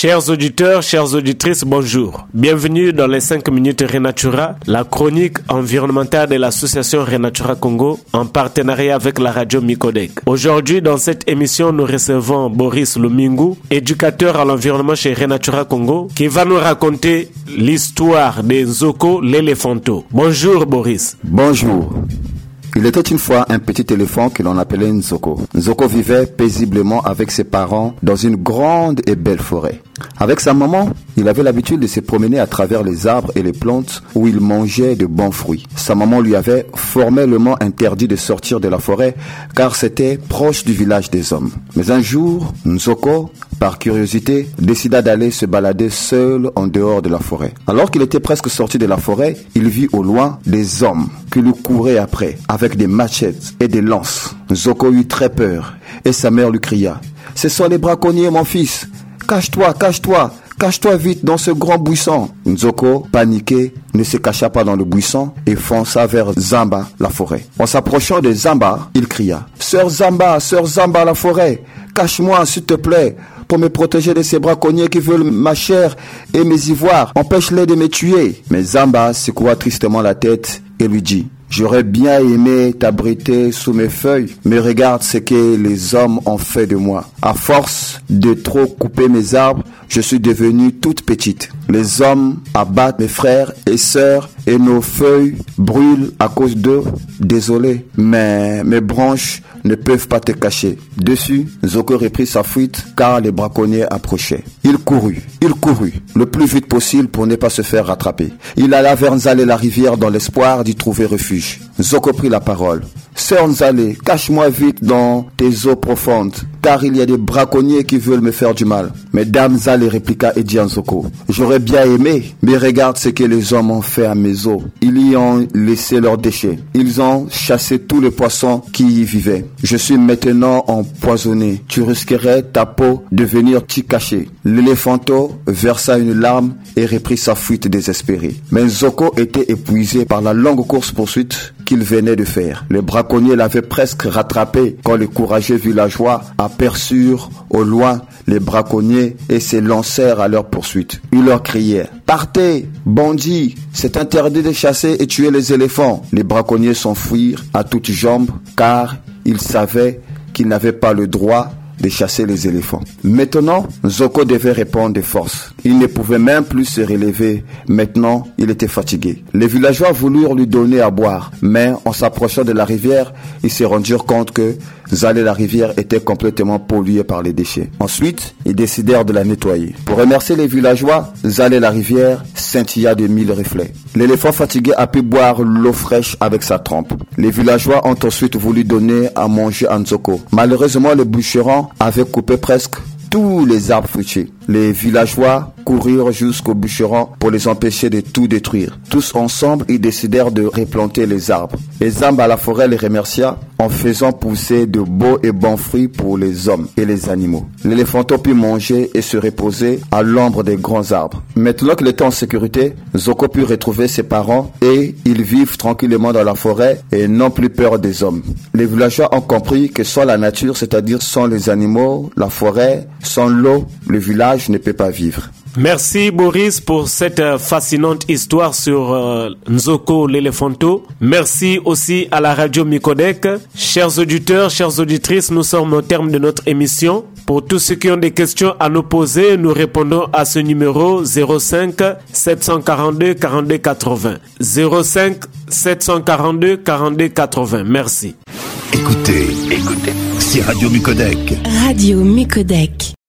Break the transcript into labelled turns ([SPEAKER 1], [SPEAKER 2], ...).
[SPEAKER 1] Chers auditeurs, chères auditrices, bonjour. Bienvenue dans les 5 minutes Renatura, la chronique environnementale de l'association Renatura Congo en partenariat avec la radio Micodec. Aujourd'hui, dans cette émission, nous recevons Boris Lumingu, éducateur à l'environnement chez Renatura Congo, qui va nous raconter l'histoire des Zoko l'éléphanto. Bonjour Boris.
[SPEAKER 2] Bonjour. Il était une fois un petit éléphant que l'on appelait Nzoko. Nzoko vivait paisiblement avec ses parents dans une grande et belle forêt. Avec sa maman, il avait l'habitude de se promener à travers les arbres et les plantes où il mangeait de bons fruits. Sa maman lui avait formellement interdit de sortir de la forêt car c'était proche du village des hommes. Mais un jour, Nzoko, par curiosité, décida d'aller se balader seul en dehors de la forêt. Alors qu'il était presque sorti de la forêt, il vit au loin des hommes qui lui couraient après avec des machettes et des lances. Nzoko eut très peur et sa mère lui cria Ce sont les braconniers, mon fils Cache-toi, cache-toi, cache-toi vite dans ce grand buisson. Nzoko, paniqué, ne se cacha pas dans le buisson et fonça vers Zamba, la forêt. En s'approchant de Zamba, il cria Sœur Zamba, sœur Zamba, la forêt, cache-moi s'il te plaît pour me protéger de ces braconniers qui veulent ma chair et mes ivoires. Empêche-les de me tuer. Mais Zamba secoua tristement la tête et lui dit J'aurais bien aimé t'abriter sous mes feuilles, mais regarde ce que les hommes ont fait de moi. À force de trop couper mes arbres, je suis devenue toute petite. Les hommes abattent mes frères et sœurs et nos feuilles brûlent à cause d'eux. Désolé, mais mes branches ne peuvent pas te cacher. Dessus, Zoko reprit sa fuite car les braconniers approchaient. Il courut, il courut le plus vite possible pour ne pas se faire rattraper. Il alla vers Nzale la rivière dans l'espoir d'y trouver refuge. Zoko prit la parole. Nzale, cache-moi vite dans tes eaux profondes, car il y a des braconniers qui veulent me faire du mal. Mais Dame Nzale répliqua et dit à Nzoko, j'aurais bien aimé, mais regarde ce que les hommes ont fait à mes eaux. Ils y ont laissé leurs déchets. Ils ont chassé tous les poissons qui y vivaient. Je suis maintenant empoisonné. Tu risquerais ta peau de venir t'y cacher. L'éléphanto versa une larme et reprit sa fuite désespérée. Mais Nzoko était épuisé par la longue course-poursuite venait de faire. Les braconniers l'avaient presque rattrapé quand les courageux villageois aperçurent au loin les braconniers et se lancèrent à leur poursuite. Ils leur criaient Partez, bandits, c'est interdit de chasser et tuer les éléphants. Les braconniers s'enfuirent à toutes jambes car ils savaient qu'ils n'avaient pas le droit de chasser les éléphants. Maintenant, Zoko devait répondre de force. Il ne pouvait même plus se relever. Maintenant, il était fatigué. Les villageois voulurent lui donner à boire, mais en s'approchant de la rivière, ils se rendirent compte que Zalé la rivière était complètement polluée par les déchets. Ensuite, ils décidèrent de la nettoyer. Pour remercier les villageois, Zalé la rivière scintilla de mille reflets. L'éléphant fatigué a pu boire l'eau fraîche avec sa trempe. Les villageois ont ensuite voulu donner à manger à Nzoko. Malheureusement, le bûcheron avait coupé presque tous les arbres fruitiers. Les villageois courirent jusqu'au bûcheron pour les empêcher de tout détruire. Tous ensemble, ils décidèrent de replanter les arbres. Arbres à la forêt les remercia en faisant pousser de beaux et bons fruits pour les hommes et les animaux. L'éléphanto put manger et se reposer à l'ombre des grands arbres. Maintenant qu'il était en sécurité, Zoko put retrouver ses parents et ils vivent tranquillement dans la forêt et n'ont plus peur des hommes. Les villageois ont compris que sans la nature, c'est-à-dire sans les animaux, la forêt, sans l'eau, le village ne peut pas vivre.
[SPEAKER 1] Merci Boris pour cette fascinante histoire sur euh, Nzoko l'éléphanto. Merci aussi à la radio Micodec. Chers auditeurs, chères auditrices, nous sommes au terme de notre émission. Pour tous ceux qui ont des questions à nous poser, nous répondons à ce numéro 05 742 42 80. 05 742 42 80. Merci.
[SPEAKER 3] Écoutez, écoutez, c'est Radio Micodec.
[SPEAKER 4] Radio Micodec.